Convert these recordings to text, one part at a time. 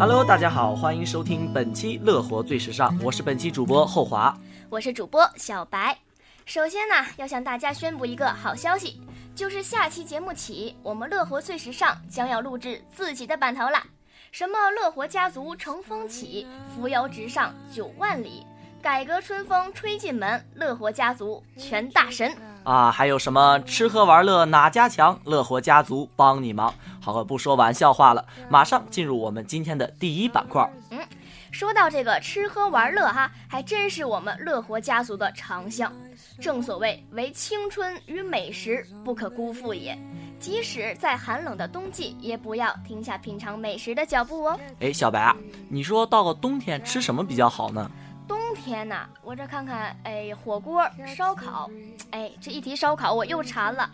Hello，大家好，欢迎收听本期《乐活最时尚》，我是本期主播后华，我是主播小白。首先呢，要向大家宣布一个好消息，就是下期节目起，我们《乐活最时尚》将要录制自己的版头了。什么乐活家族乘风起，扶摇直上九万里，改革春风吹进门，乐活家族全大神啊！还有什么吃喝玩乐哪家强？乐活家族帮你忙。好了，不说玩笑话了，马上进入我们今天的第一板块。嗯，说到这个吃喝玩乐哈，还真是我们乐活家族的长项。正所谓，唯青春与美食不可辜负也。即使在寒冷的冬季，也不要停下品尝美食的脚步哦。哎，小白啊，你说到了冬天吃什么比较好呢？冬天呐，我这看看，哎，火锅、烧烤，哎，这一提烧烤我又馋了。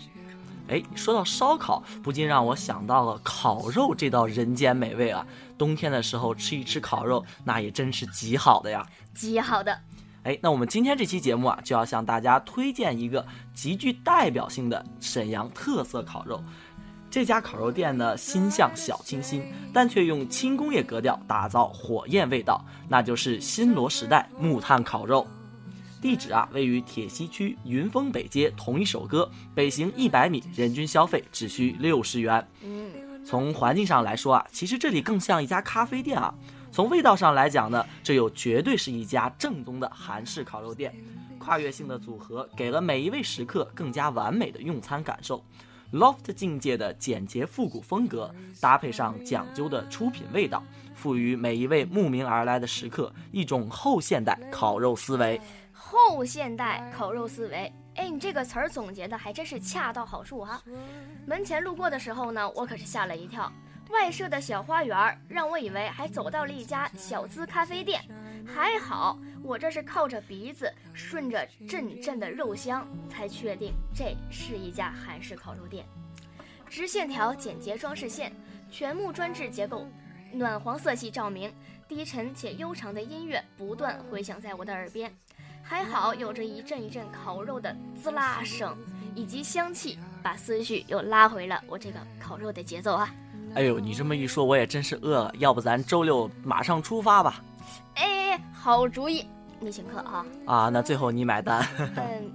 哎，说到烧烤，不禁让我想到了烤肉这道人间美味啊。冬天的时候吃一吃烤肉，那也真是极好的呀，极好的。哎，那我们今天这期节目啊，就要向大家推荐一个极具代表性的沈阳特色烤肉。这家烤肉店呢，心向小清新，但却用轻工业格调打造火焰味道，那就是新罗时代木炭烤肉。地址啊，位于铁西区云峰北街同一首歌，北行一百米，人均消费只需六十元。从环境上来说啊，其实这里更像一家咖啡店啊。从味道上来讲呢，这又绝对是一家正宗的韩式烤肉店。跨越性的组合给了每一位食客更加完美的用餐感受。Loft 境界的简洁复古风格，搭配上讲究的出品味道，赋予每一位慕名而来的食客一种后现代烤肉思维。后现代烤肉思维，哎，你这个词儿总结的还真是恰到好处哈。门前路过的时候呢，我可是吓了一跳。外设的小花园让我以为还走到了一家小资咖啡店，还好我这是靠着鼻子顺着阵阵的肉香才确定这是一家韩式烤肉店。直线条简洁装饰线，全木砖制结构，暖黄色系照明，低沉且悠长的音乐不断回响在我的耳边。还好有着一阵一阵烤肉的滋啦声以及香气，把思绪又拉回了我这个烤肉的节奏啊。哎呦，你这么一说，我也真是饿了。要不咱周六马上出发吧？哎，好主意，你请客啊！啊，那最后你买单。嗯，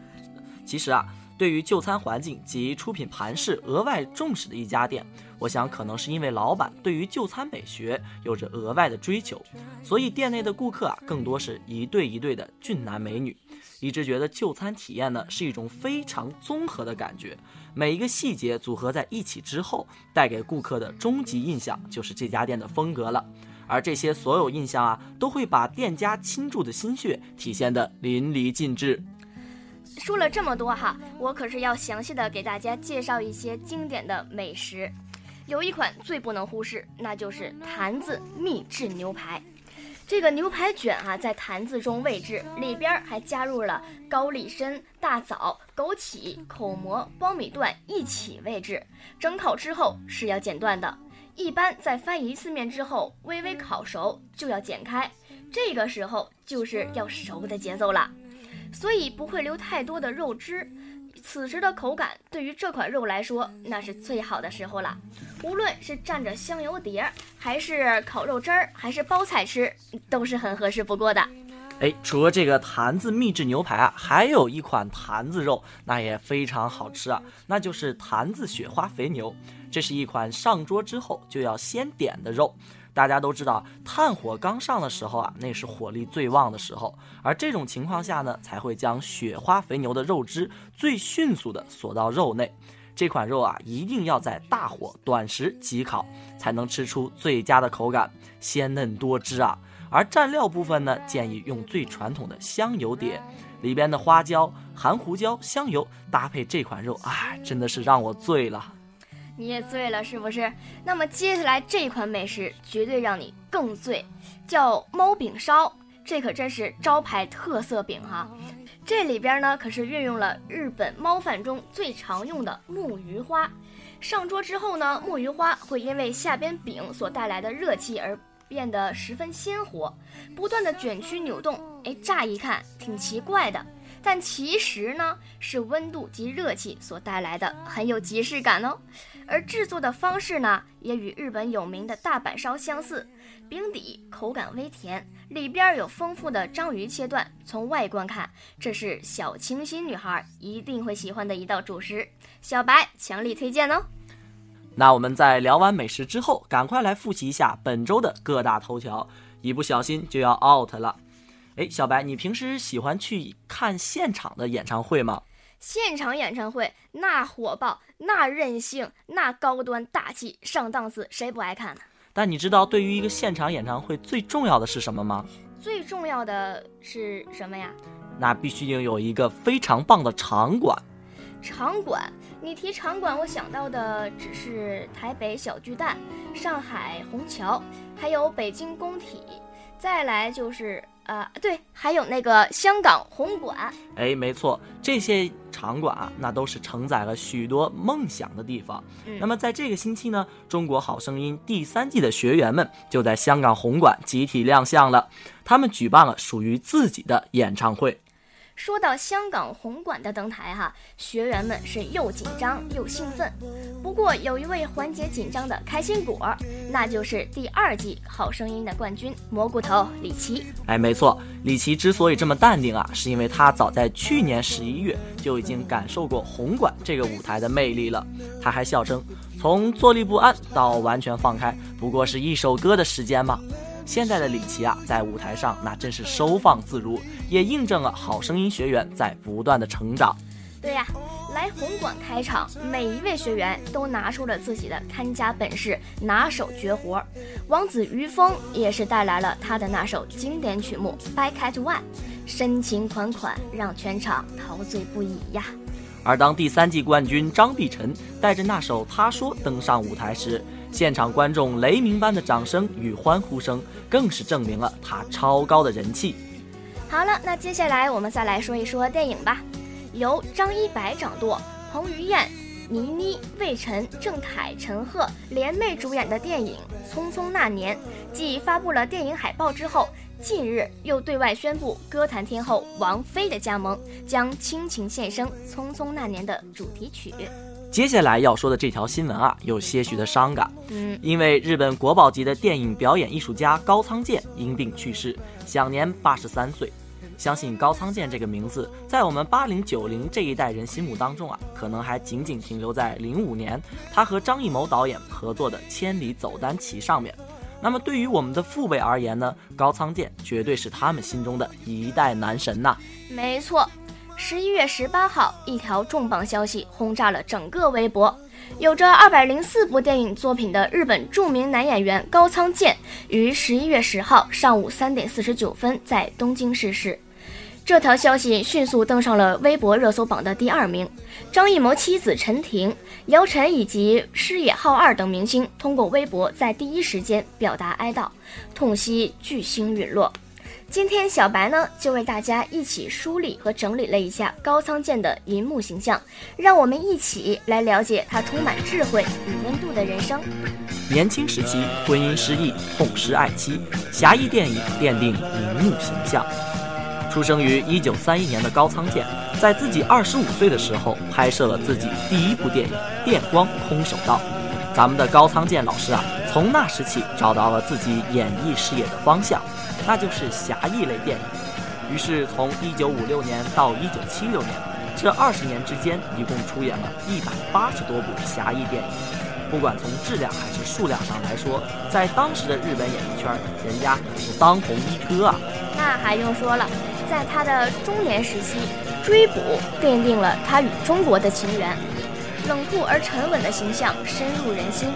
其实啊，对于就餐环境及出品盘饰额外重视的一家店，我想可能是因为老板对于就餐美学有着额外的追求，所以店内的顾客啊，更多是一对一对的俊男美女。一直觉得就餐体验呢是一种非常综合的感觉，每一个细节组合在一起之后，带给顾客的终极印象就是这家店的风格了。而这些所有印象啊，都会把店家倾注的心血体现的淋漓尽致。说了这么多哈，我可是要详细的给大家介绍一些经典的美食。有一款最不能忽视，那就是坛子秘制牛排。这个牛排卷啊，在坛子中位置，里边还加入了高丽参、大枣、枸杞、口蘑、苞米段一起位置。蒸烤之后是要剪断的，一般在翻一次面之后，微微烤熟就要剪开，这个时候就是要熟的节奏了，所以不会留太多的肉汁。此时的口感对于这款肉来说，那是最好的时候了。无论是蘸着香油碟儿，还是烤肉汁儿，还是包菜吃，都是很合适不过的。哎，除了这个坛子秘制牛排啊，还有一款坛子肉，那也非常好吃啊，那就是坛子雪花肥牛。这是一款上桌之后就要先点的肉。大家都知道，炭火刚上的时候啊，那是火力最旺的时候，而这种情况下呢，才会将雪花肥牛的肉汁最迅速的锁到肉内。这款肉啊，一定要在大火短时急烤，才能吃出最佳的口感，鲜嫩多汁啊。而蘸料部分呢，建议用最传统的香油碟，里边的花椒、含胡椒、香油搭配这款肉啊，真的是让我醉了。你也醉了是不是？那么接下来这款美食绝对让你更醉，叫猫饼烧，这可真是招牌特色饼哈。这里边呢可是运用了日本猫饭中最常用的木鱼花。上桌之后呢，木鱼花会因为下边饼所带来的热气而变得十分鲜活，不断的卷曲扭动。哎，乍一看挺奇怪的。但其实呢是温度及热气所带来的，很有即视感哦。而制作的方式呢，也与日本有名的大阪烧相似，饼底口感微甜，里边有丰富的章鱼切断。从外观看，这是小清新女孩一定会喜欢的一道主食，小白强力推荐哦。那我们在聊完美食之后，赶快来复习一下本周的各大头条，一不小心就要 out 了。哎，小白，你平时喜欢去看现场的演唱会吗？现场演唱会那火爆，那任性，那高端大气上档次，谁不爱看呢？但你知道，对于一个现场演唱会最重要的是什么吗？最重要的是什么呀？那必须拥有一个非常棒的场馆。场馆，你提场馆，我想到的只是台北小巨蛋、上海虹桥，还有北京工体，再来就是。呃，对，还有那个香港红馆，哎，没错，这些场馆啊，那都是承载了许多梦想的地方。那么在这个星期呢，《中国好声音》第三季的学员们就在香港红馆集体亮相了，他们举办了属于自己的演唱会。说到香港红馆的登台哈，学员们是又紧张又兴奋。不过有一位缓解紧张的开心果，那就是第二季好声音的冠军蘑菇头李琦。哎，没错，李琦之所以这么淡定啊，是因为他早在去年十一月就已经感受过红馆这个舞台的魅力了。他还笑称，从坐立不安到完全放开，不过是一首歌的时间嘛。现在的李琦啊，在舞台上那真是收放自如，也印证了好声音学员在不断的成长。对呀，来红馆开场，每一位学员都拿出了自己的看家本事、拿手绝活。王子于峰也是带来了他的那首经典曲目《Back at One》，深情款款，让全场陶醉不已呀。而当第三季冠军张碧晨带着那首《他说》登上舞台时，现场观众雷鸣般的掌声与欢呼声，更是证明了他超高的人气。好了，那接下来我们再来说一说电影吧。由张一白掌舵，彭于晏、倪妮、魏晨、郑恺、陈赫联袂主演的电影《匆匆那年》，继发布了电影海报之后，近日又对外宣布歌坛天后王菲的加盟，将倾情献声《匆匆那年》的主题曲。接下来要说的这条新闻啊，有些许的伤感。嗯，因为日本国宝级的电影表演艺术家高仓健因病去世，享年八十三岁。相信高仓健这个名字，在我们八零九零这一代人心目当中啊，可能还仅仅停留在零五年他和张艺谋导演合作的《千里走单骑》上面。那么对于我们的父辈而言呢，高仓健绝对是他们心中的一代男神呐。没错。十一月十八号，一条重磅消息轰炸了整个微博。有着二百零四部电影作品的日本著名男演员高仓健，于十一月十号上午三点四十九分在东京逝世。这条消息迅速登上了微博热搜榜的第二名。张艺谋妻子陈婷、姚晨以及矢野浩二等明星通过微博在第一时间表达哀悼，痛惜巨星陨落。今天小白呢就为大家一起梳理和整理了一下高仓健的银幕形象，让我们一起来了解他充满智慧与温度的人生。年轻时期婚姻失意，痛失爱妻，侠义电影奠定银幕形象。出生于一九三一年的高仓健，在自己二十五岁的时候拍摄了自己第一部电影《电光空手道》。咱们的高仓健老师啊，从那时起找到了自己演艺事业的方向。那就是侠义类电影。于是，从一九五六年到一九七六年，这二十年之间，一共出演了一百八十多部侠义电影。不管从质量还是数量上来说，在当时的日本演艺圈，人家可是当红一哥啊。那还用说了，在他的中年时期，《追捕》奠定了他与中国的情缘，冷酷而沉稳的形象深入人心。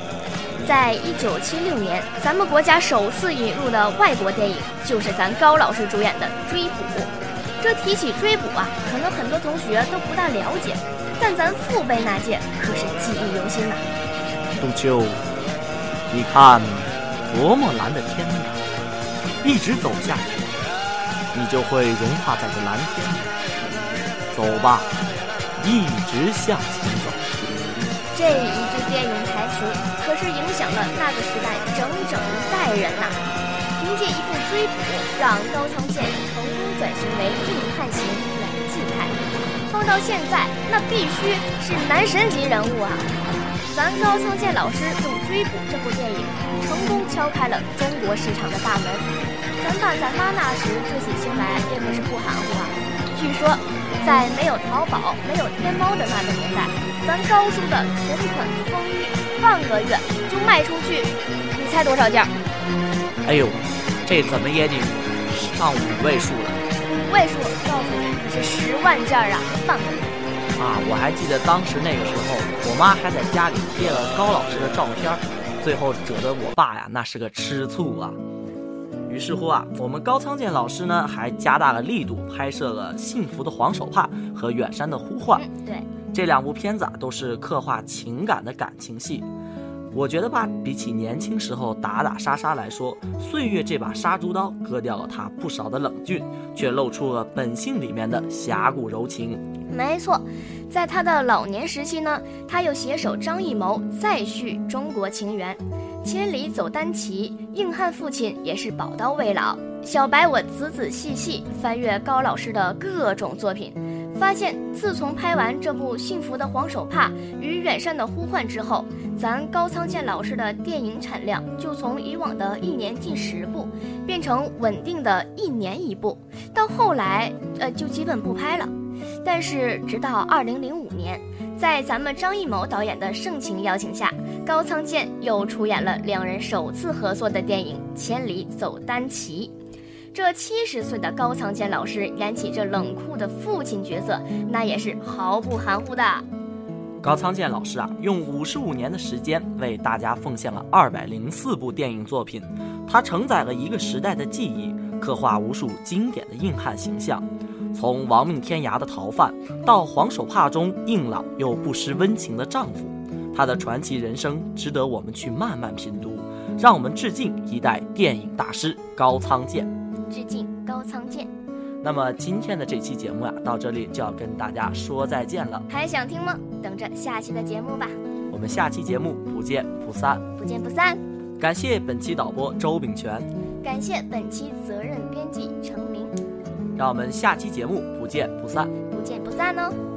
在一九七六年，咱们国家首次引入的外国电影就是咱高老师主演的《追捕》。这提起《追捕》啊，可能很多同学都不大了解，但咱父辈那届可是记忆犹新呐。杜秋，你看，多么蓝的天呐！一直走下去，你就会融化在这蓝天里。走吧，一直向前走。这一句电影台词可是影响了那个时代整整一代人呐！凭借一部《追捕》，让高仓健成功转型为硬汉型演技派，放到现在，那必须是男神级人物啊！咱高仓健老师用《追捕》这部电影，成功敲开了中国市场的大门。咱爸咱妈那时追起星来也可是不含糊啊！据说，在没有淘宝、没有天猫的那个年代，咱高叔的同款风衣，半个月就卖出去，你猜多少件？哎呦，这怎么也得上五位数了。五位数，告诉你可是十万件啊！半个月。啊，我还记得当时那个时候，我妈还在家里贴了高老师的照片，最后惹得我爸呀那是个吃醋啊。于是乎啊，我们高仓健老师呢还加大了力度拍摄了《幸福的黄手帕》和《远山的呼唤》。对，这两部片子啊都是刻画情感的感情戏。我觉得吧，比起年轻时候打打杀杀来说，岁月这把杀猪刀割掉了他不少的冷峻，却露出了本性里面的侠骨柔情。没错，在他的老年时期呢，他又携手张艺谋再续中国情缘，《千里走单骑》《硬汉父亲》也是宝刀未老。小白，我仔仔细细翻阅高老师的各种作品，发现自从拍完这部《幸福的黄手帕》与《远山的呼唤》之后，咱高仓健老师的电影产量就从以往的一年近十部，变成稳定的一年一部，到后来，呃，就基本不拍了。但是，直到二零零五年，在咱们张艺谋导演的盛情邀请下，高仓健又出演了两人首次合作的电影《千里走单骑》。这七十岁的高仓健老师演起这冷酷的父亲角色，那也是毫不含糊的。高仓健老师啊，用五十五年的时间为大家奉献了二百零四部电影作品，他承载了一个时代的记忆，刻画无数经典的硬汉形象。从亡命天涯的逃犯，到黄手帕中硬朗又不失温情的丈夫，他的传奇人生值得我们去慢慢品读。让我们致敬一代电影大师高仓健，致敬高仓健。那么今天的这期节目呀，到这里就要跟大家说再见了。还想听吗？等着下期的节目吧。我们下期节目不见不散，不见不散。感谢本期导播周炳全，感谢本期责任编辑程明。让我们下期节目不见不散，不见不散哦。